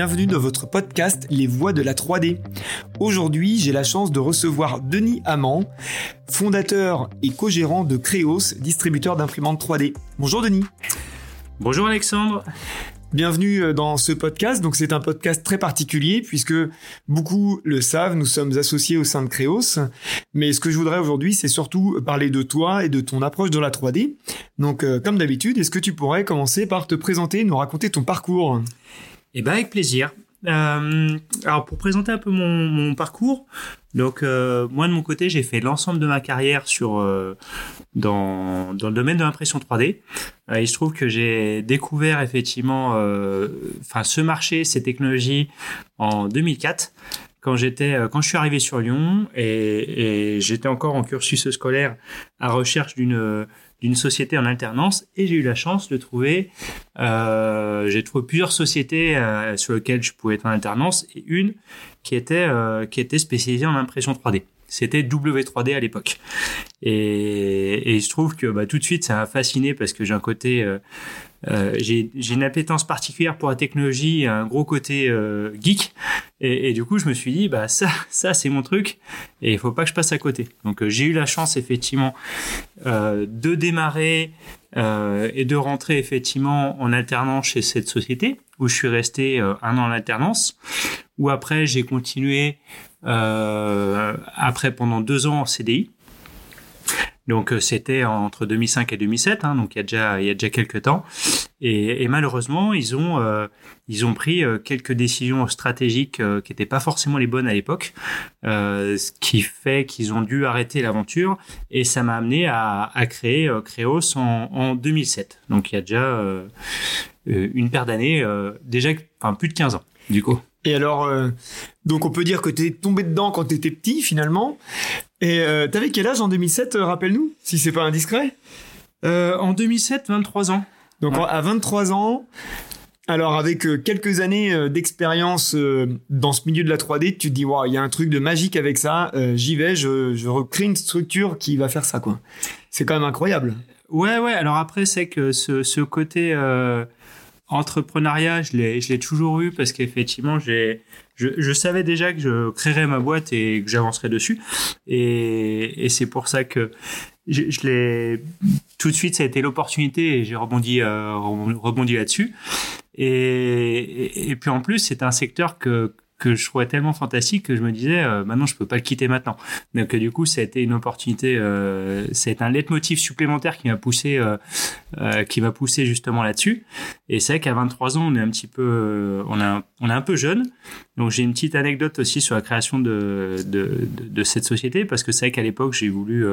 bienvenue dans votre podcast Les Voix de la 3D. Aujourd'hui, j'ai la chance de recevoir Denis Amand, fondateur et co-gérant de Créos, distributeur d'imprimantes 3D. Bonjour Denis. Bonjour Alexandre. Bienvenue euh, dans ce podcast. Donc c'est un podcast très particulier puisque beaucoup le savent, nous sommes associés au sein de Créos. Mais ce que je voudrais aujourd'hui, c'est surtout parler de toi et de ton approche de la 3D. Donc euh, comme d'habitude, est-ce que tu pourrais commencer par te présenter, nous raconter ton parcours? Eh ben avec plaisir. Euh, alors pour présenter un peu mon, parcours, donc moi de mon côté j'ai fait l'ensemble de ma carrière sur dans, dans le domaine de l'impression 3D. il se trouve que j'ai découvert effectivement enfin ce marché, ces technologies en 2004 quand j'étais quand je suis arrivé sur Lyon et, et j'étais encore en cursus scolaire à recherche d'une d'une société en alternance et j'ai eu la chance de trouver, euh, j'ai trouvé plusieurs sociétés euh, sur lesquelles je pouvais être en alternance et une qui était euh, qui était spécialisée en impression 3D. C'était W3D à l'époque. Et, et se trouve que bah, tout de suite ça m'a fasciné parce que j'ai un côté euh, euh, j'ai une appétence particulière pour la technologie, un gros côté euh, geek, et, et, du coup je me suis dit bah ça, ça c'est mon truc, et il faut pas que je passe à côté. Donc euh, j'ai eu la chance effectivement euh, de démarrer euh, et de rentrer effectivement en alternance chez cette société où je suis resté un an en alternance, où après j'ai continué après pendant deux ans en CDI. Donc euh, c'était entre 2005 et 2007, hein, donc il y a déjà il y a déjà quelques temps. Et, malheureusement, ils ont euh, ils ont pris euh, quelques décisions stratégiques qui n'étaient pas forcément les bonnes à l'époque, ce qui fait qu'ils ont dû arrêter l'aventure. Et ça m'a amené à, créer Créos en, en 2007. Donc il y a déjà une paire d'années, déjà enfin plus de 15 ans du coup. Et alors, donc on peut dire que tu es tombé dedans quand tu étais petit finalement. Et euh, t'avais quel âge en 2007, euh, rappelle-nous, si c'est pas indiscret? Euh, En 2007, 23 ans. Donc à 23 ans, alors avec euh, quelques années d'expérience dans ce milieu de la 3D, tu te dis, waouh, il y a un truc de magique avec ça, j'y vais, je, je recrée une structure qui va faire ça, quoi. C'est quand même incroyable. Ouais, ouais, alors après, c'est que ce, ce côté entrepreneuriat, je l'ai toujours eu parce qu'effectivement, j'ai, je, je, savais déjà que je créerais ma boîte et que j'avancerais dessus. Et, et c'est pour ça que je, je l'ai tout de suite, ça a été l'opportunité et j'ai rebondi, euh, rebondi là-dessus. Et, et, et, puis en plus, c'est un secteur que que je trouvais tellement fantastique que je me disais euh, maintenant je peux pas le quitter maintenant. Donc du coup ça a été une opportunité, euh, c'est un leitmotiv supplémentaire qui m'a poussé, euh, euh qui m'a poussé justement là-dessus. Et c'est vrai qu'à 23 ans on est un petit peu, euh, on a, on est un peu jeune. Donc j'ai une petite anecdote aussi sur la création de de, de, de cette société parce que c'est vrai qu'à l'époque j'ai voulu,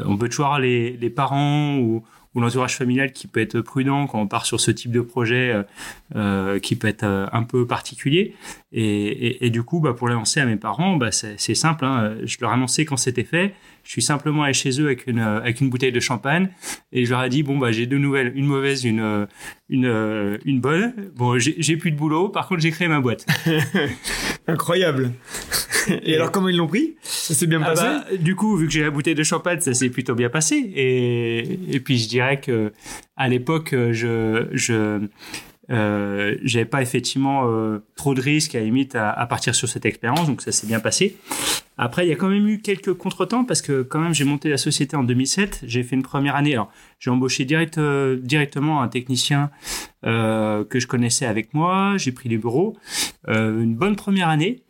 on peut toujours avoir les, les parents ou ou l'entourage familial qui peut être prudent quand on part sur ce type de projet euh, euh qui peut être euh, un peu particulier. Et, et, et, du coup, bah, pour l'annoncer à mes parents, bah, c'est simple. Hein, je leur ai annoncé quand c'était fait. Je suis simplement allé chez eux avec une avec une bouteille de champagne et je leur ai dit bon bah j'ai deux nouvelles, une mauvaise, une une une bonne. Bon, j'ai plus de boulot. Par contre, j'ai créé ma boîte. Incroyable. Et, alors comment ils l'ont pris? Ça s'est bien ah passé? bah, Du coup, vu que j'ai la bouteille de champagne, ça s'est plutôt bien passé. Et, et puis je dirais que à l'époque, je je euh, j'avais pas effectivement euh, trop de risques à limite à, à, partir sur cette expérience, donc ça s'est bien passé. Après, il y a quand même eu quelques contretemps parce que quand même j'ai monté la société en 2007. J'ai fait une première année. Alors j'ai embauché direct, euh, directement un technicien euh, que je connaissais avec moi. J'ai pris les bureaux. Euh, une bonne première année,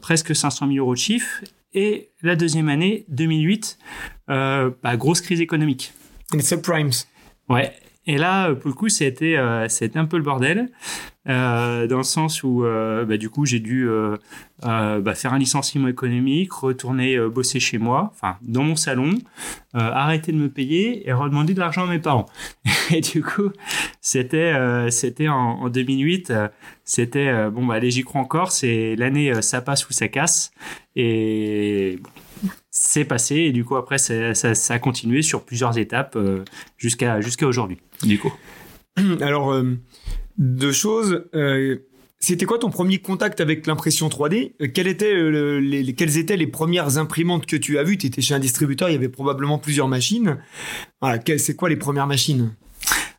presque 500 000 euros de chiffre. Et la deuxième année, 2008, bah, grosse crise économique. Les subprimes. Ouais. Et là, pour le coup, c'était euh, c'était un peu le bordel, euh, dans le sens où, euh, bah, du coup, j'ai dû euh, euh, bah, faire un licenciement économique, retourner bosser chez moi, enfin dans mon salon, arrêter de me payer et redemander de l'argent à mes parents. Et du coup, c'était c'était en, en, 2008, c'était bon bah allez j'y crois encore, c'est l'année ça passe ou ça casse et c'est passé et du coup après ça, ça, ça, a continué sur plusieurs étapes euh, jusqu'à jusqu'à aujourd'hui. Du coup alors euh, deux choses euh, c'était quoi ton premier contact avec l'impression 3D quelles étaient les, quelles étaient les premières imprimantes que tu as vues? Tu étais chez un distributeur il y avait probablement plusieurs machines. Voilà, c'est quoi les premières machines?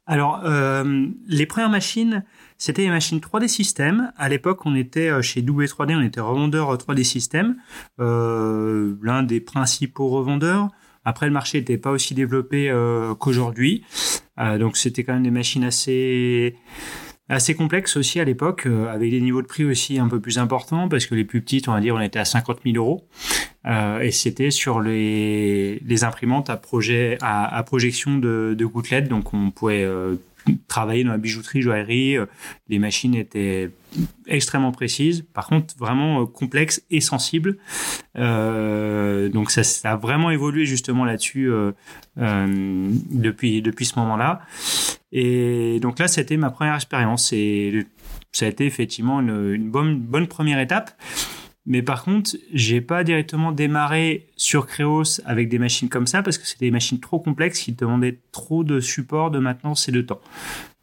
Alors, euh, les premières machines, c'était les machines 3D System. À l'époque, on était euh, chez W3D, on était revendeur 3D System, euh, l'un des principaux revendeurs. Après, le marché n'était pas aussi développé euh, qu'aujourd'hui. Euh, donc, c'était quand même des machines assez assez complexes aussi à l'époque, euh, avec des niveaux de prix aussi un peu plus importants, parce que les plus petites, on va dire, on était à 50 000 euros. Euh, et c'était sur les, imprimantes à, projet, à, projection de, de gouttelettes, donc on pouvait euh, travailler dans la bijouterie, joaillerie. euh, Les machines étaient extrêmement précises, par contre vraiment euh, complexes et sensibles. Euh, donc ça, a vraiment évolué justement là-dessus depuis depuis ce moment-là. Et donc là, c'était ma première expérience et ça a été effectivement une, une bonne bonne première étape. Mais par contre, j'ai pas directement démarré sur Creos avec des machines comme ça parce que c'était des machines trop complexes qui demandaient trop de support, de maintenance et de temps.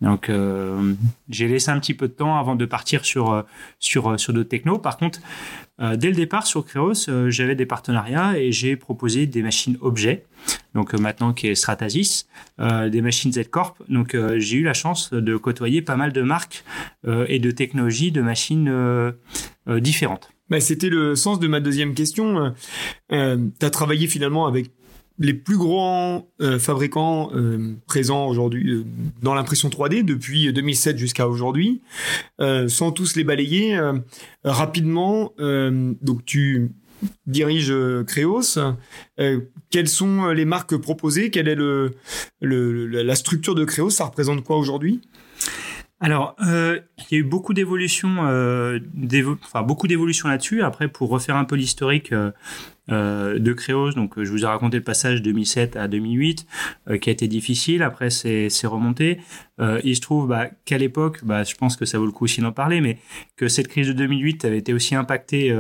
Donc euh, j'ai laissé un petit peu de temps avant de partir sur euh, sur euh, sur d'autres technos. Par contre, euh, dès le départ sur Creos, euh, j'avais des partenariats et j'ai proposé des machines objets. Donc euh, maintenant qui est Stratasys, des machines Z Corp. Donc j'ai eu la chance de côtoyer pas mal de marques et de technologies de machines différentes. Bah, C'était le sens de ma deuxième question. Euh, tu as travaillé finalement avec les plus grands euh, fabricants euh, présents aujourd'hui dans l'impression 3D depuis 2007 jusqu'à aujourd'hui, sans tous les balayer rapidement. donc tu diriges Creos. Euh, quelles sont les marques proposées? Quelle est la structure de Creos Ça représente quoi aujourd'hui? Alors, euh, il y a eu beaucoup d'évolutions, euh, enfin beaucoup d'évolutions là-dessus. Après, pour refaire un peu l'historique euh, euh, de Créos, donc euh, je vous ai raconté le passage 2007 à 2008, euh, qui a été difficile. Après, c'est remonté. Il se trouve bah, qu'à l'époque, bah, je pense que ça vaut le coup aussi d'en parler, mais que cette crise de 2008 avait été aussi impactée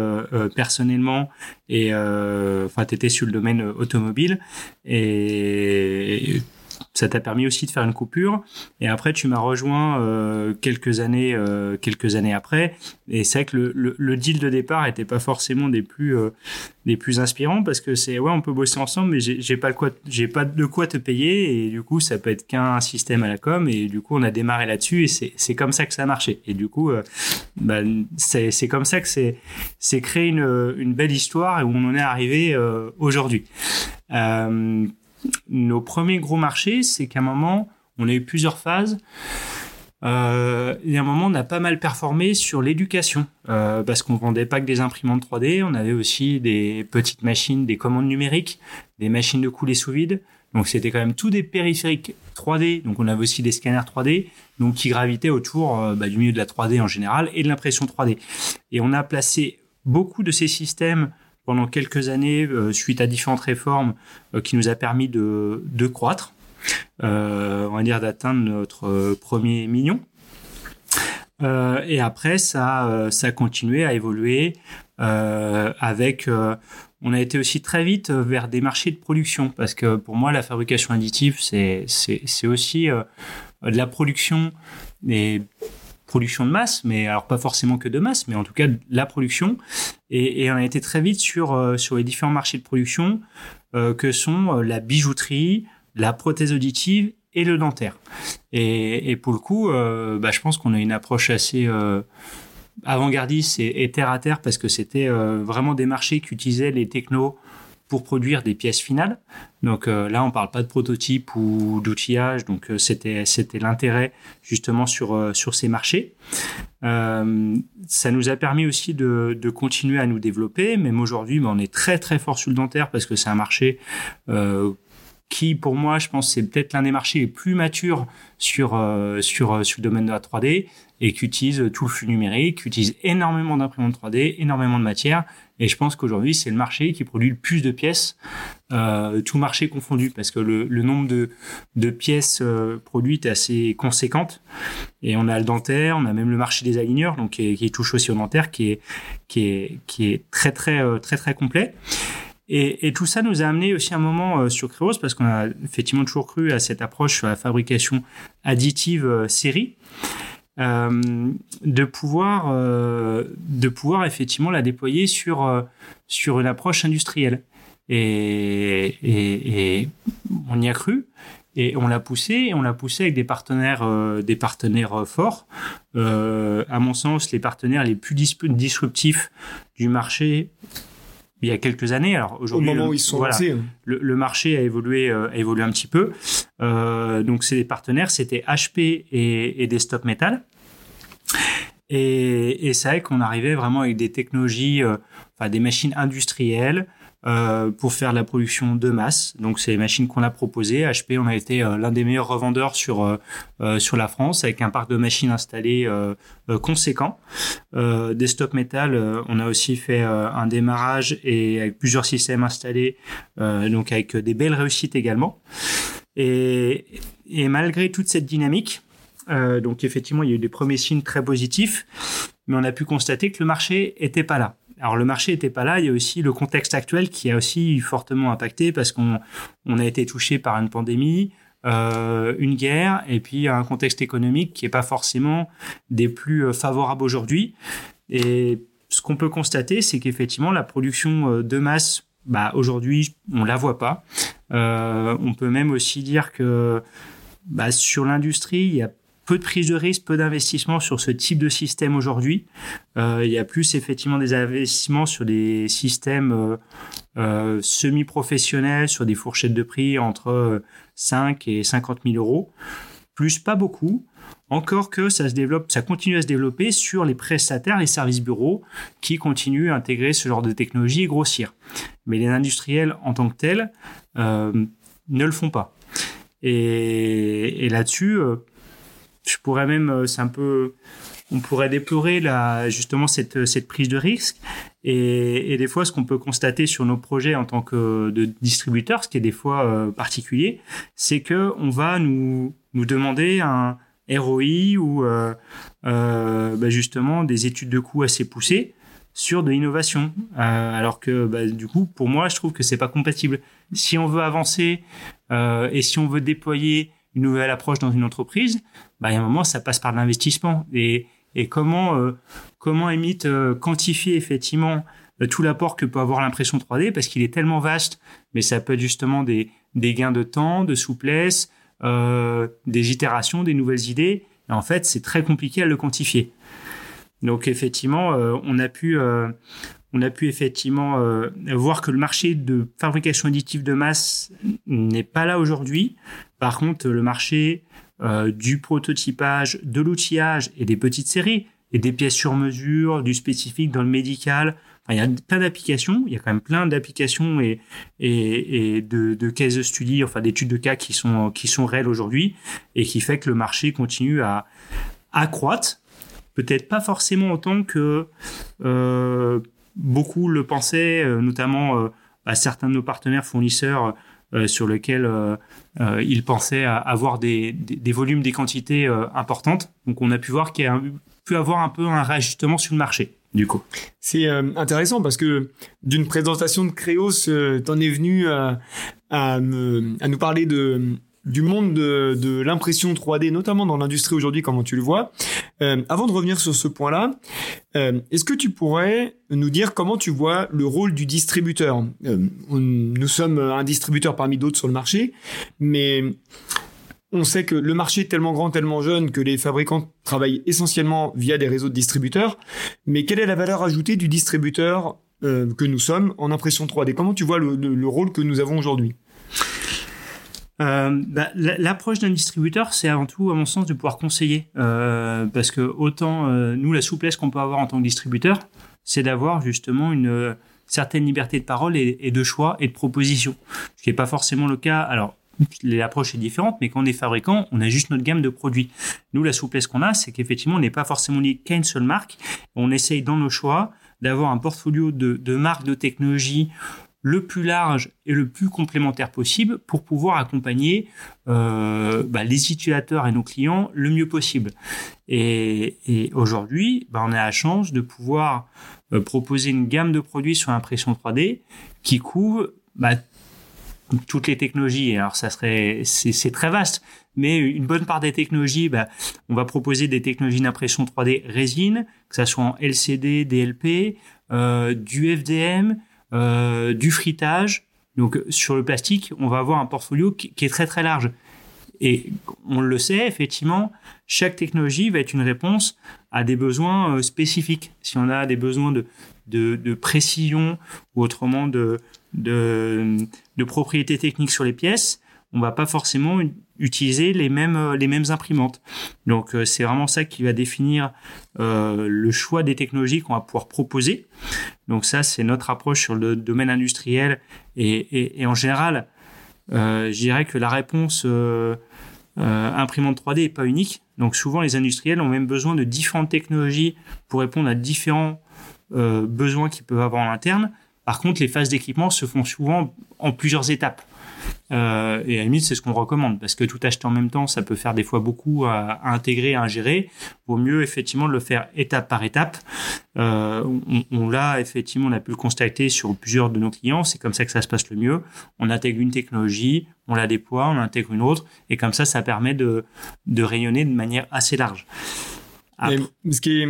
personnellement et enfin, t'étais sur le domaine automobile et ça t'a permis aussi de faire une coupure. Et après, tu m'as rejoint euh, quelques années, euh, quelques années après. Et c'est vrai que le, le, le deal de départ était pas forcément des plus, euh, des plus inspirants parce que c'est ouais, on peut bosser ensemble, mais j'ai pas quoi, j'ai pas de quoi te payer. Et du coup, ça peut être qu'un système à la com. Et du coup, on a démarré là-dessus. Et c'est comme ça que ça a marché. Et du coup, euh, bah, c'est c'est comme ça que c'est c'est créé une une belle histoire et où on en est arrivé euh, aujourd'hui. Euh, nos premiers gros marchés, c'est qu'à un moment, on a eu plusieurs phases. Euh, et à un moment, on a pas mal performé sur l'éducation, euh, parce qu'on vendait pas que des imprimantes 3D, on avait aussi des petites machines, des commandes numériques, des machines de coulée sous vide. Donc c'était quand même tout des périphériques 3D. Donc on avait aussi des scanners 3D, donc qui gravitaient autour euh, bah, du milieu de la 3D en général et de l'impression 3D. Et on a placé beaucoup de ces systèmes pendant quelques années euh, suite à différentes réformes euh, qui nous a permis de, croître, euh, on va dire d'atteindre notre premier million. Et après, ça, ça a continué à évoluer avec. on a été aussi très vite vers des marchés de production parce que pour moi, la fabrication additive, c'est aussi de la production et production de masse, mais alors pas forcément que de masse, mais en tout cas la production. Et, on a été très vite sur euh, sur les différents marchés de production euh, que sont euh, la bijouterie, la prothèse auditive et le dentaire. Et, pour le coup, bah, je pense qu'on a une approche assez avant-gardiste et, et terre à terre parce que c'était vraiment des marchés qui utilisaient les technos pour produire des pièces finales. Donc euh, là, on parle pas de prototype ou d'outillage. Donc euh, c'était c'était l'intérêt justement sur euh, sur ces marchés. Ça nous a permis aussi de, de continuer à nous développer. Même aujourd'hui, ben, on est très très fort sur le dentaire parce que c'est un marché qui, pour moi, je pense, c'est peut-être l'un des marchés les plus matures sur sur sur le domaine de la 3D et qui utilise tout le flux numérique, qui utilise énormément d'imprimantes 3D, énormément de matière. Et je pense qu'aujourd'hui, c'est le marché qui produit le plus de pièces, euh, tout marché confondu, parce que le, le nombre de, de pièces euh, produites est assez conséquente. Et on a le dentaire, on a même le marché des aligneurs, donc qui, qui touche aussi au dentaire, qui est qui est qui est très très euh, très très complet. Et, et, tout ça nous a amené aussi un moment euh, sur Creos, parce qu'on a effectivement toujours cru à cette approche sur la fabrication additive euh, série, euh, de pouvoir euh, de pouvoir effectivement la déployer sur euh, sur une approche industrielle. Et, et, on y a cru. Et on l'a poussé, et on l'a poussé avec des partenaires, des partenaires forts. à mon sens, les partenaires les plus disruptifs du marché il y a quelques années. Alors aujourd'hui, au moment où ils sont lancés, hein. le, marché a évolué, a évolué un petit peu. donc c'est des partenaires, c'était HP et, et Desktop Metal. Et, et c'est vrai qu'on arrivait vraiment avec des technologies, euh, enfin des machines industrielles euh, pour faire la production de masse. Donc c'est les machines qu'on a proposées. HP, on a été euh, l'un des meilleurs revendeurs sur euh, sur la France avec un parc de machines installées conséquent. Desktop Metal, on a aussi fait un démarrage et avec plusieurs systèmes installés, donc avec des belles réussites également. Et, et malgré toute cette dynamique, euh, donc effectivement, il y a eu des premiers signes très positifs, mais on a pu constater que le marché était pas là. Alors le marché était pas là, il y a aussi le contexte actuel qui a aussi fortement impacté parce qu'on on a été touché par une pandémie, euh, une guerre et puis un contexte économique qui est pas forcément des plus euh, favorables aujourd'hui. Et ce qu'on peut constater, c'est qu'effectivement la production euh, de masse, bah aujourd'hui on la voit pas. On peut même aussi dire que bah, sur l'industrie, il y a peu de prise de risque, peu d'investissement sur ce type de système aujourd'hui. Euh, il y a plus effectivement des investissements sur des systèmes euh, euh, semi-professionnels, sur des fourchettes de prix entre 5 et 50 000 euros. Plus pas beaucoup. Encore que ça se développe, ça continue à se développer sur les prestataires, les services bureaux qui continuent à intégrer ce genre de technologie et grossir. Mais les industriels en tant que tels ne le font pas. Et, et là-dessus, je pourrais même, euh, c'est un peu, on pourrait déplorer la, justement cette, cette prise de risque. Et, et des fois, ce qu'on peut constater sur nos projets en tant que de distributeur, ce qui est des fois euh, particulier, c'est que on va nous, nous demander un ROI ou euh, euh, bah justement des études de coûts assez poussées sur de l'innovation. Euh, alors que bah, du coup, pour moi, je trouve que c'est pas compatible. Si on veut avancer euh, et si on veut déployer une nouvelle approche dans une entreprise, bah, il y a un moment, ça passe par l'investissement. Et, et comment, euh, comment Emit euh, quantifier effectivement euh, tout l'apport que peut avoir l'impression 3D parce qu'il est tellement vaste, mais ça peut être justement des, des gains de temps, de souplesse, euh, des itérations, des nouvelles idées. Et en fait, c'est très compliqué à le quantifier. Donc effectivement, on a pu on a pu effectivement voir que le marché de fabrication additive de masse n'est pas là aujourd'hui. Par contre, le marché euh, du prototypage, de l'outillage et des petites séries, et des pièces sur mesure, du spécifique dans le médical. il y a plein d'applications, il y a quand même plein d'applications et, et, et, de, de study, enfin d'études de cas qui sont, qui sont réelles aujourd'hui, et qui fait que le marché continue à, accroître. Peut-être pas forcément autant que euh, beaucoup le pensaient, euh, notamment à certains de nos partenaires fournisseurs sur lequel euh, euh, ils pensaient avoir des, volumes, des quantités importantes. Donc on a pu voir qu'il y a pu avoir un peu un réajustement sur le marché. Du coup. C'est intéressant parce que d'une présentation de Créos, t'en es venu à, nous parler de du monde de, l'impression 3D, notamment dans l'industrie aujourd'hui, comment tu le vois. Euh, avant de revenir sur ce point-là, euh, est-ce que tu pourrais nous dire comment tu vois le rôle du distributeur? Euh, Nous sommes un distributeur parmi d'autres sur le marché, mais on sait que le marché est tellement grand, tellement jeune que les fabricants travaillent essentiellement via des réseaux de distributeurs. Mais quelle est la valeur ajoutée du distributeur que nous sommes en impression 3D Comment tu vois le rôle que nous avons aujourd'hui? Euh, bah, L'approche d'un distributeur, c'est avant tout, à mon sens, de pouvoir conseiller. Euh, parce que autant, euh, nous, la souplesse qu'on peut avoir en tant que distributeur, c'est d'avoir justement une euh, certaine liberté de parole et, de choix et de proposition. Ce qui n'est pas forcément le cas. Alors, l'approche est différente, mais quand on est fabricant, on a juste notre gamme de produits. Nous, la souplesse qu'on a, c'est qu'effectivement, on n'est pas forcément lié qu'à une seule marque. On essaye dans nos choix d'avoir un portfolio de marques, de technologies, le plus large et le plus complémentaire possible pour pouvoir accompagner euh, bah, les utilisateurs et nos clients le mieux possible. Et, et aujourd'hui, bah, on a la chance de pouvoir euh, proposer une gamme de produits sur impression 3D qui couvre bah, toutes les technologies. Alors ça serait, c'est très vaste, mais une bonne part des technologies, bah, on va proposer des technologies d'impression 3D résine, que ça soit en LCD, DLP, euh, du FDM, euh, du fritage. Donc sur le plastique, on va avoir un portfolio qui, est très très large. Et on le sait, effectivement, chaque technologie va être une réponse à des besoins spécifiques. Si on a des besoins de, de, précision ou autrement de, de, de propriété technique sur les pièces, on va pas forcément utiliser les mêmes euh, les mêmes imprimantes. Donc euh, c'est vraiment ça qui va définir euh, le choix des technologies qu'on va pouvoir proposer. Donc ça c'est notre approche sur le domaine industriel et, et, en général, je dirais que la réponse imprimante 3D est pas unique. Donc souvent les industriels ont même besoin de différentes technologies pour répondre à différents besoins qu'ils peuvent avoir en interne. Par contre, les phases d'équipement se font souvent en plusieurs étapes. Euh, et à la limite, c'est ce qu'on recommande parce que tout acheter en même temps, ça peut faire des fois beaucoup à, intégrer, à ingérer. Vaut mieux effectivement le faire étape par étape. Euh, on, l'a effectivement, on a pu le constater sur plusieurs de nos clients. C'est comme ça que ça se passe le mieux. On intègre une technologie, on la déploie, on intègre une autre, et comme ça, ça permet de rayonner de manière assez large ce qui est,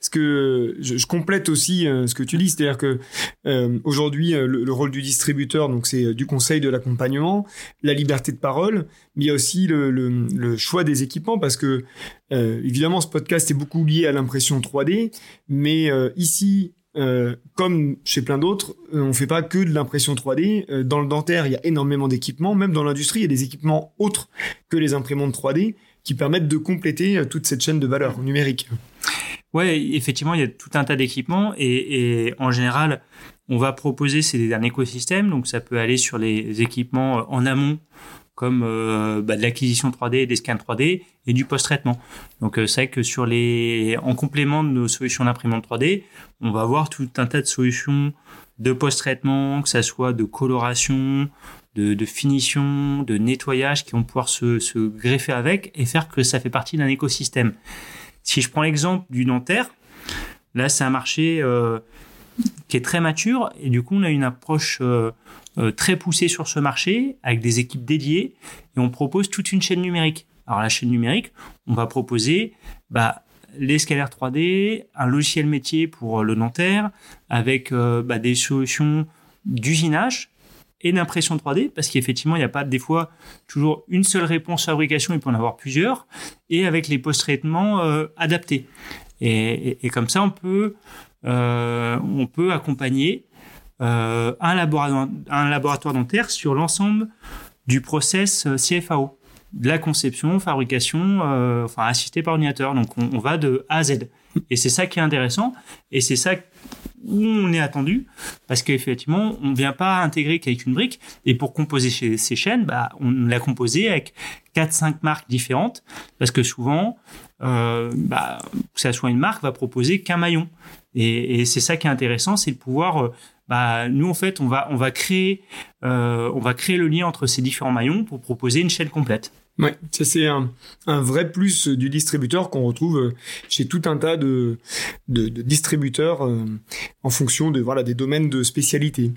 ce que je, complète aussi euh, ce que tu dis, c'est-à-dire que euh, aujourd'hui euh, le, rôle du distributeur, donc c'est du conseil, de l'accompagnement, la liberté de parole, mais il y a aussi le, le, choix des équipements parce que évidemment ce podcast est beaucoup lié à l'impression 3D, mais ici comme chez plein d'autres, on fait pas que de l'impression 3D. dans le dentaire, il y a énormément d'équipements. Même dans l'industrie, il y a des équipements autres que les imprimantes 3D qui permettent de compléter euh, toute cette chaîne de valeur numérique. Ouais, effectivement, il y a tout un tas d'équipements et, en général, on va proposer c'est un écosystème, donc ça peut aller sur les équipements euh, en amont comme euh, bah, de l'acquisition 3D, des scans 3D et du post-traitement. Donc c'est vrai que sur les, en complément de nos solutions d'imprimante 3D, on va avoir tout un tas de solutions de post-traitement, que ça soit de coloration, de, finition, de nettoyage qui vont pouvoir se, greffer avec et faire que ça fait partie d'un écosystème. Si je prends l'exemple du dentaire, là c'est un marché euh, qui est très mature et du coup on a une approche euh, euh, très poussée sur ce marché avec des équipes dédiées et on propose toute une chaîne numérique. Alors la chaîne numérique, on va proposer bah, les scalaires 3D, un logiciel métier pour le dentaire, avec bah, des solutions d'usinage et d'impression 3D, parce qu'effectivement, il n'y a pas des fois toujours une seule réponse fabrication, il peut en avoir plusieurs, et avec les post-traitements euh, adaptés. Et, comme ça, on peut, euh, on peut accompagner euh, un, laboratoire, un laboratoire dentaire sur l'ensemble du process CFAO, de la conception, fabrication, enfin assisté par ordinateur. Donc on, on, va de A à Z. Et c'est ça qui est intéressant, et c'est ça où on est attendu, parce qu'effectivement, on ne vient pas intégrer qu'avec une brique. Et pour composer ces chaînes, bah, on l'a composé avec 4-5 marques différentes, parce que souvent, euh, bah, que ça soit une marque, va proposer qu'un maillon. Et, c'est ça qui est intéressant, c'est de pouvoir... Euh, bah, nous en fait on va on va créer euh, on va créer le lien entre ces différents maillons pour proposer une chaîne complète. Ouais, ça c'est un, un, vrai plus du distributeur qu'on retrouve chez tout un tas de, de, de distributeurs euh, en fonction de voilà des domaines de spécialité.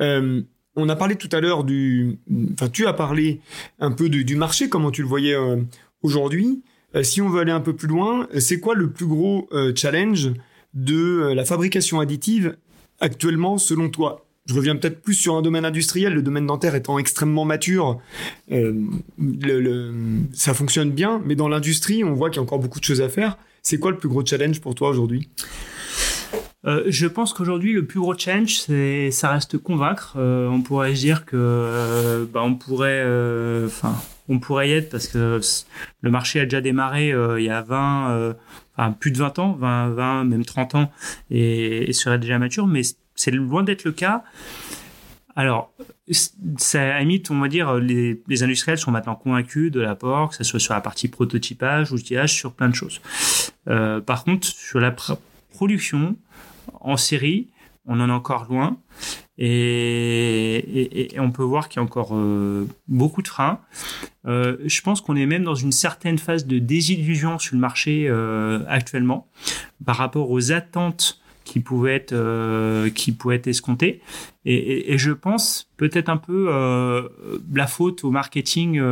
Euh, on a parlé tout à l'heure du, enfin tu as parlé un peu du, du marché, comment tu le voyais euh, aujourd'hui. Euh, si on veut aller un peu plus loin, c'est quoi le plus gros challenge de la fabrication additive actuellement selon toi je reviens peut-être plus sur un domaine industriel, le domaine dentaire étant extrêmement mature, euh, ça fonctionne bien, mais dans l'industrie, on voit qu'il y a encore beaucoup de choses à faire. C'est quoi le plus gros challenge pour toi aujourd'hui? Euh, je pense qu'aujourd'hui le plus gros challenge, c'est ça reste convaincre. Euh, on pourrait dire que bah, on pourrait, enfin, on pourrait y être parce que le marché a déjà démarré il y a 20, enfin plus de 20 ans, 20, 20 même 30 ans, et, serait déjà mature. Mais c'est loin d'être le cas. Alors, ça, à on va dire, les, les, industriels sont maintenant convaincus de l'apport, que ce soit sur la partie prototypage, outillage, sur plein de choses. Euh, par contre, sur la production en série, on en est encore loin. Et, on peut voir qu'il y a encore euh, beaucoup de freins. Euh, je pense qu'on est même dans une certaine phase de désillusion sur le marché euh, actuellement par rapport aux attentes qui pouvait être qui pouvait être escompté et, je pense peut-être un peu la faute au marketing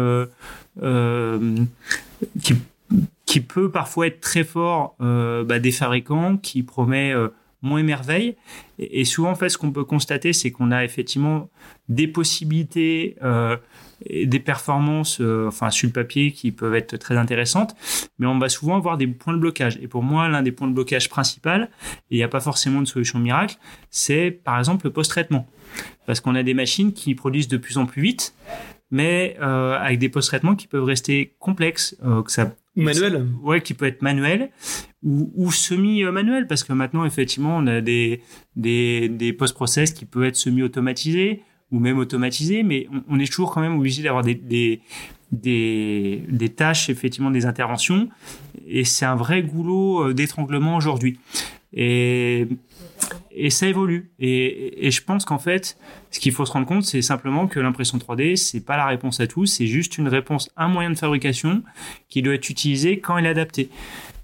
qui qui peut parfois être très fort bah, des fabricants qui promet mon émerveille. Et, souvent, en fait, ce qu'on peut constater, c'est qu'on a effectivement des possibilités euh, et des performances, euh, enfin, sur le papier, qui peuvent être très intéressantes, mais on va souvent avoir des points de blocage. Et pour moi, l'un des points de blocage principal, et il n'y a pas forcément de solution miracle, c'est par exemple le post-traitement. Parce qu'on a des machines qui produisent de plus en plus vite, mais euh, avec des post-traitements qui peuvent rester complexes, que ça ou manuel Ouais, qui peut être manuel ou, ou semi-manuel, parce que maintenant, effectivement, on a des, des, des post-process qui peuvent être semi-automatisés ou même automatisés, mais on, est toujours quand même obligé d'avoir des, des, des, des, tâches, effectivement, des interventions, et c'est un vrai goulot euh, d'étranglement aujourd'hui. Et et ça évolue. Et, je pense qu'en fait, ce qu'il faut se rendre compte, c'est simplement que l'impression 3D, c'est pas la réponse à tout, c'est juste une réponse, un moyen de fabrication qui doit être utilisé quand il est adapté.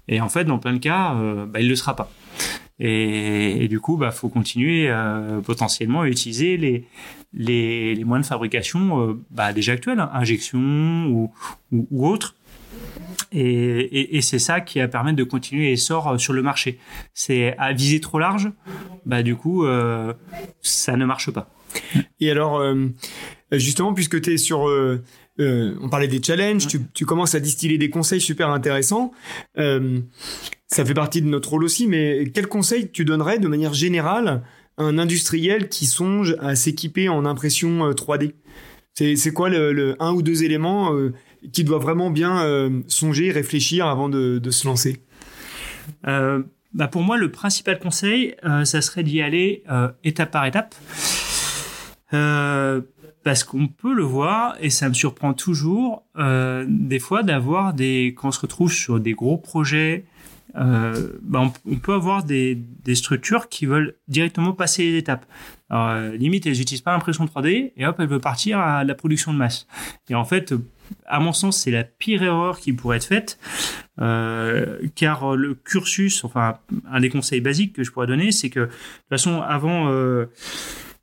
Et en fait, dans plein de cas, euh, bah, il le sera pas. Et, du coup, bah, faut continuer euh, potentiellement à utiliser les, les, les moyens de fabrication euh, bah, déjà actuels, hein, injection ou, ou, ou autres, et, c'est ça qui va permettre de continuer l'essor euh, sur le marché. C'est à viser trop large, bah du coup, euh, ça ne marche pas. Et alors, euh, justement, puisque tu es sur... on parlait des challenges, tu, commences à distiller des conseils super intéressants. ça fait partie de notre rôle aussi, mais quels conseils tu donnerais de manière générale à un industriel qui songe à s'équiper en impression 3D c'est quoi le, un ou deux éléments qui doit vraiment bien euh, songer, réfléchir avant de, se lancer euh, bah Pour moi, le principal conseil, euh, ça serait d'y aller étape par étape. parce qu'on peut le voir, et ça me surprend toujours, des fois d'avoir des, quand on se retrouve sur des gros projets, euh, bah, on, peut avoir des, des, structures qui veulent directement passer les étapes. Alors, limite, elles n'utilisent pas l'impression 3D et hop, elles veulent partir à la production de masse. Et en fait, à mon sens, c'est la pire erreur qui pourrait être faite, euh, car le cursus, enfin, un des conseils basiques que je pourrais donner, c'est que de toute façon, avant, euh,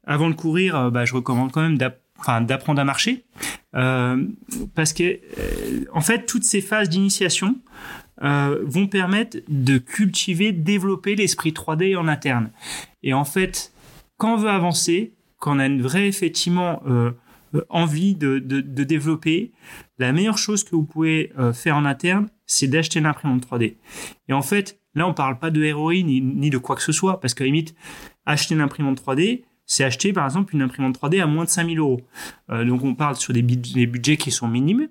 avant de courir, euh, bah, je recommande quand même d'apprendre à marcher, parce que, en fait, toutes ces phases d'initiation vont permettre de cultiver, développer l'esprit 3D en interne. Et en fait, quand on veut avancer, quand on a une vraie, effectivement, euh, envie de, de, de, développer, la meilleure chose que vous pouvez euh, faire en interne, c'est d'acheter une imprimante 3D. Et en fait, là, on parle pas de héroïne ni, ni de quoi que ce soit, parce qu'à limite, acheter une imprimante 3D, c'est acheter par exemple une imprimante 3D à moins de 5000 euros. Euh, donc on parle sur des, des budgets qui sont minimes.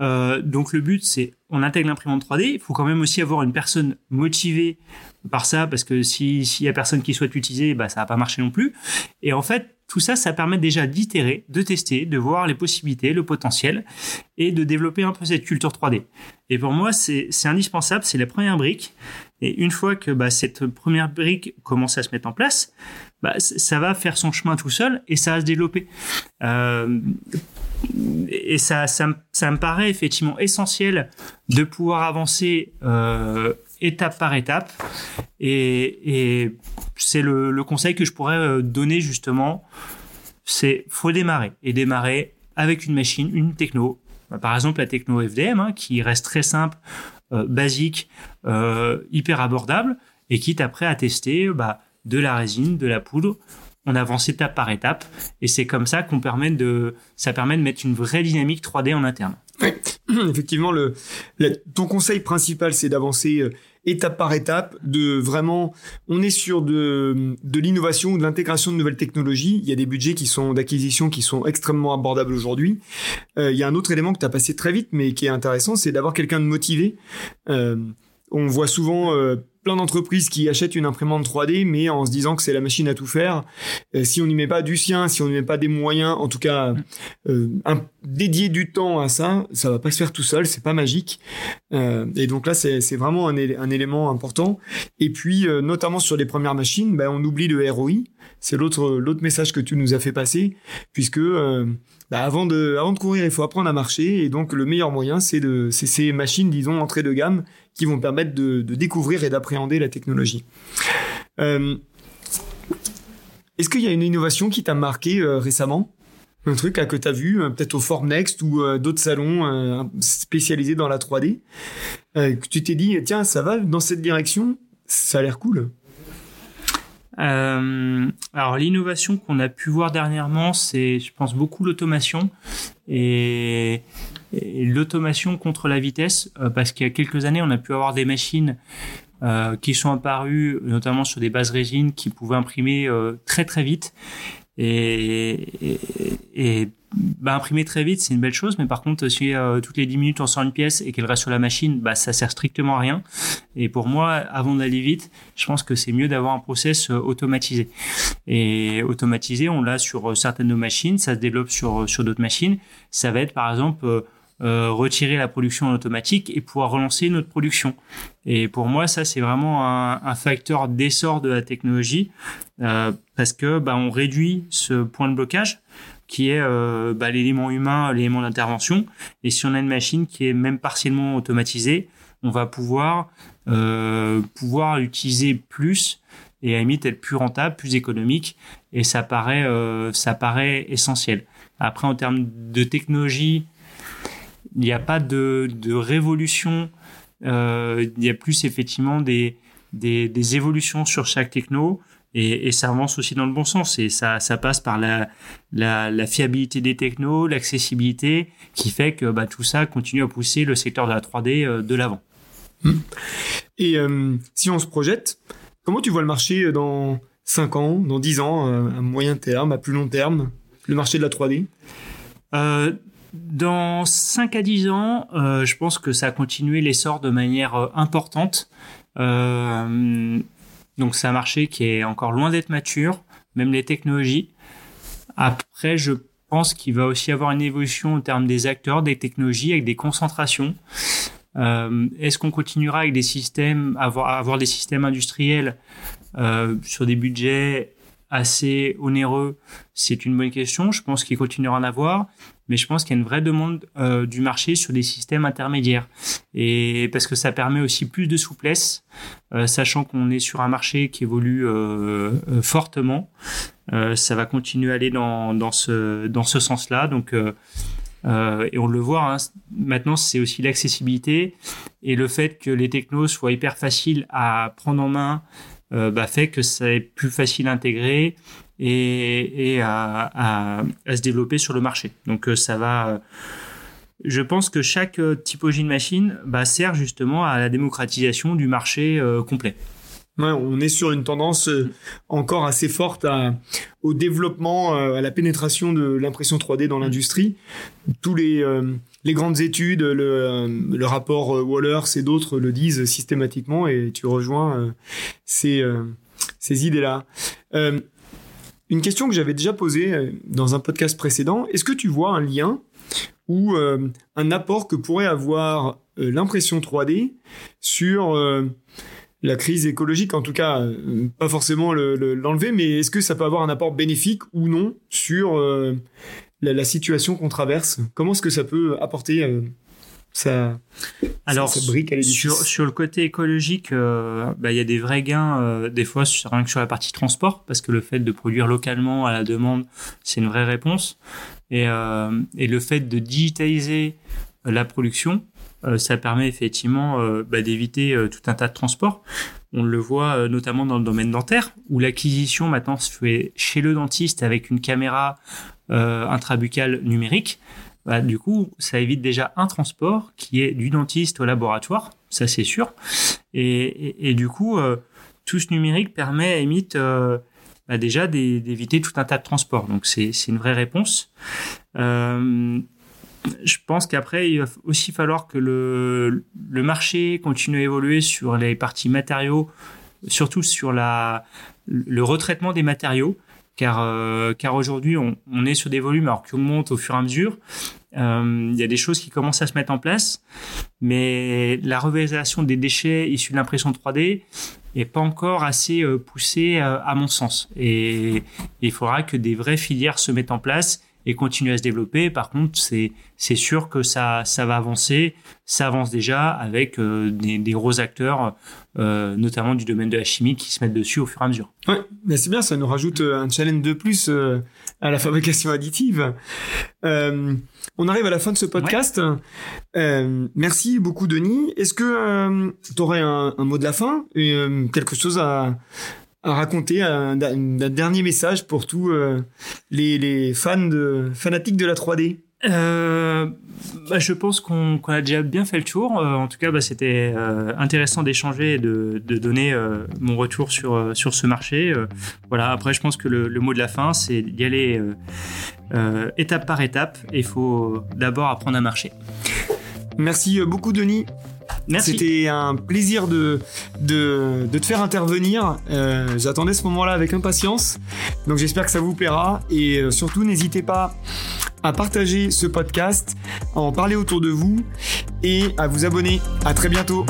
Euh, donc le but c'est on intègre l'imprimante 3D. Il faut quand même aussi avoir une personne motivée par ça parce que si s'il y a personne qui souhaite l'utiliser, bah ça va pas marcher non plus. Et en fait tout ça, ça permet déjà d'itérer, de tester, de voir les possibilités, le potentiel et de développer un peu cette culture 3D. Et pour moi, c'est indispensable, c'est la première brique. Et une fois que bah, cette première brique commence à se mettre en place, bah, ça va faire son chemin tout seul et ça va se développer. Euh, et ça, ça, ça, me paraît effectivement essentiel de pouvoir avancer euh, étape par étape. Et, et c'est le, le, conseil que je pourrais euh, donner justement. C'est faut démarrer et démarrer avec une machine, une techno. Par exemple la techno FDM hein, qui reste très simple, euh, basique, euh, hyper abordable et quitte après à tester bah, de la résine, de la poudre. On avance étape par étape et c'est comme ça qu'on permet de, ça permet de mettre une vraie dynamique 3D en interne. Effectivement, le, ton conseil principal, c'est d'avancer euh, étape par étape, de vraiment, on est sur de, de l'innovation ou de l'intégration de nouvelles technologies. Il y a des budgets qui sont d'acquisition qui sont extrêmement abordables aujourd'hui. Euh, il y a un autre élément que tu as passé très vite, mais qui est intéressant, c'est d'avoir quelqu'un de motivé. Euh, on voit souvent euh, plein d'entreprises qui achètent une imprimante 3D, mais en se disant que c'est la machine à tout faire. Euh, si on n'y met pas du sien, si on n'y met pas des moyens, en tout cas euh, dédier du temps à ça, ça va pas se faire tout seul, c'est pas magique. Euh, et donc là, c'est vraiment un, élément important. Et puis, euh, notamment sur les premières machines, ben, on oublie le ROI. C'est l'autre l'autre message que tu nous as fait passer, puisque euh, bah, avant de avant de courir, il faut apprendre à marcher. Et donc le meilleur moyen, c'est de c'est ces machines, disons entrée de gamme, qui vont permettre de, découvrir et d'appréhender la technologie. Euh, est-ce qu'il y a une innovation qui t'a marqué euh, récemment? Un truc que tu as vu, peut-être au Formnext ou d'autres salons spécialisés dans la 3D, que tu t'es dit, tiens, ça va dans cette direction, ça a l'air cool Euh, alors l'innovation qu'on a pu voir dernièrement, c'est, je pense, beaucoup l'automation et, l'automation contre la vitesse, euh, parce qu'il y a quelques années, on a pu avoir des machines euh, qui sont apparues, notamment sur des bases résines, qui pouvaient imprimer euh, très très vite. Et, bah, imprimer très vite, c'est une belle chose, mais par contre, si euh, toutes les 10 minutes on sort une pièce et qu'elle reste sur la machine, bah, ça sert strictement à rien. Et pour moi, avant d'aller vite, je pense que c'est mieux d'avoir un process euh, automatisé. Et automatisé, on l'a sur euh, certaines de nos machines, ça se développe sur, sur d'autres machines. Ça va être par exemple euh, retirer la production en automatique et pouvoir relancer notre production. Et pour moi, ça c'est vraiment un, un facteur d'essor de la technologie euh, parce que bah, on réduit ce point de blocage qui est euh, bah, l'élément humain, l'élément d'intervention. Et si on a une machine qui est même partiellement automatisée, on va pouvoir euh, pouvoir utiliser plus et à la limite être plus rentable, plus économique. Et ça paraît euh, ça paraît essentiel. Après, en termes de technologie, il n'y a pas de, de révolution. Euh, il y a plus effectivement des, des, des évolutions sur chaque techno et, et, ça avance aussi dans le bon sens. Et ça, ça passe par la, la, la fiabilité des technos, l'accessibilité, qui fait que bah, tout ça continue à pousser le secteur de la 3D euh, de l'avant. Et euh, si on se projette, comment tu vois le marché dans 5 ans, dans 10 ans, à moyen terme, à plus long terme, le marché de la 3D euh, Dans 5 à 10 ans, euh, je pense que ça a continué l'essor de manière euh, importante. Euh, donc c'est un marché qui est encore loin d'être mature, même les technologies. Après, je pense qu'il va aussi avoir une évolution en termes des acteurs, des technologies, avec des concentrations. Est-ce qu'on continuera avec des systèmes, avoir, avoir des systèmes industriels sur des budgets assez onéreux? C'est une bonne question. Je pense qu'il continuera à en avoir mais je pense qu'il y a une vraie demande euh, du marché sur des systèmes intermédiaires. Et parce que ça permet aussi plus de souplesse, euh, sachant qu'on est sur un marché qui évolue euh, fortement. Ça va continuer à aller dans, ce, dans ce sens-là. Donc, et on le voit, hein, maintenant, c'est aussi l'accessibilité et le fait que les technos soient hyper faciles à prendre en main bah, fait que c'est plus facile à intégrer et, et à, à, à, se développer sur le marché. Donc euh, ça va. Euh, je pense que chaque euh, typologie de machine bah, sert justement à la démocratisation du marché euh, complet. Ouais, on est sur une tendance encore assez forte à, au développement, à la pénétration de l'impression 3D dans l'industrie. Tous les, les grandes études, le, le rapport Wallers et d'autres le disent systématiquement et tu rejoins ces, ces idées-là. Une question que j'avais déjà posée euh, dans un podcast précédent, est-ce que tu vois un lien ou euh, un apport que pourrait avoir euh, l'impression 3D sur euh, la crise écologique, en tout cas, euh, pas forcément l'enlever, le, mais est-ce que ça peut avoir un apport bénéfique ou non sur la, la, situation qu'on traverse Comment est-ce que ça peut apporter ça, Alors, ça, ça brique à sur, sur le côté écologique, euh, bah, il y a des vrais gains, euh, des fois, sur, rien que sur la partie transport, parce que le fait de produire localement à la demande, c'est une vraie réponse. Et, euh, et le fait de digitaliser la production, euh, ça permet effectivement euh, bah, d'éviter euh, tout un tas de transports. On le voit notamment dans le domaine dentaire, où l'acquisition maintenant se fait chez le dentiste avec une caméra intrabuccale numérique bah, du coup, ça évite déjà un transport qui est du dentiste au laboratoire, ça c'est sûr. Et, du coup, euh, tout ce numérique permet, limite, euh, bah, déjà d'éviter tout un tas de transports. Donc c'est une vraie réponse. Euh, je pense qu'après, il va aussi falloir que le, le marché continue à évoluer sur les parties matériaux, surtout sur la, le retraitement des matériaux car, euh, car aujourd'hui, on, on, est sur des volumes alors qui augmentent au fur et à mesure. Euh, il y a des choses qui commencent à se mettre en place, mais la revalorisation des déchets issus de l'impression 3D est pas encore assez euh, poussée euh, à mon sens. Et il faudra que des vraies filières se mettent en place et continuent à se développer. Par contre, c'est c'est sûr que ça ça va avancer. Ça avance déjà avec euh, des, des, gros acteurs, euh, notamment du domaine de la chimie, qui se mettent dessus au fur et à mesure. Ouais, mais c'est bien. Ça nous rajoute un challenge de plus euh, à la fabrication additive. Euh, on arrive à la fin de ce podcast. Ouais. merci beaucoup, Denis. Est-ce que tu aurais un, un, mot de la fin? Et quelque chose à à raconter un, un dernier message pour tous les, les, fans de, fanatiques de la 3D euh, bah, je pense qu'on qu a déjà bien fait le tour. Euh, en tout cas, bah, c'était euh, intéressant d'échanger et de, de donner euh, mon retour sur, sur ce marché. voilà. Après, je pense que le, le mot de la fin, c'est d'y aller étape par étape. Il faut d'abord apprendre à marcher. Merci beaucoup, Denis. C'était un plaisir de, de, te faire intervenir. Euh, J'attendais ce moment-là avec impatience. Donc j'espère que ça vous plaira. Et surtout, n'hésitez pas à partager ce podcast, à en parler autour de vous et à vous abonner. À très bientôt.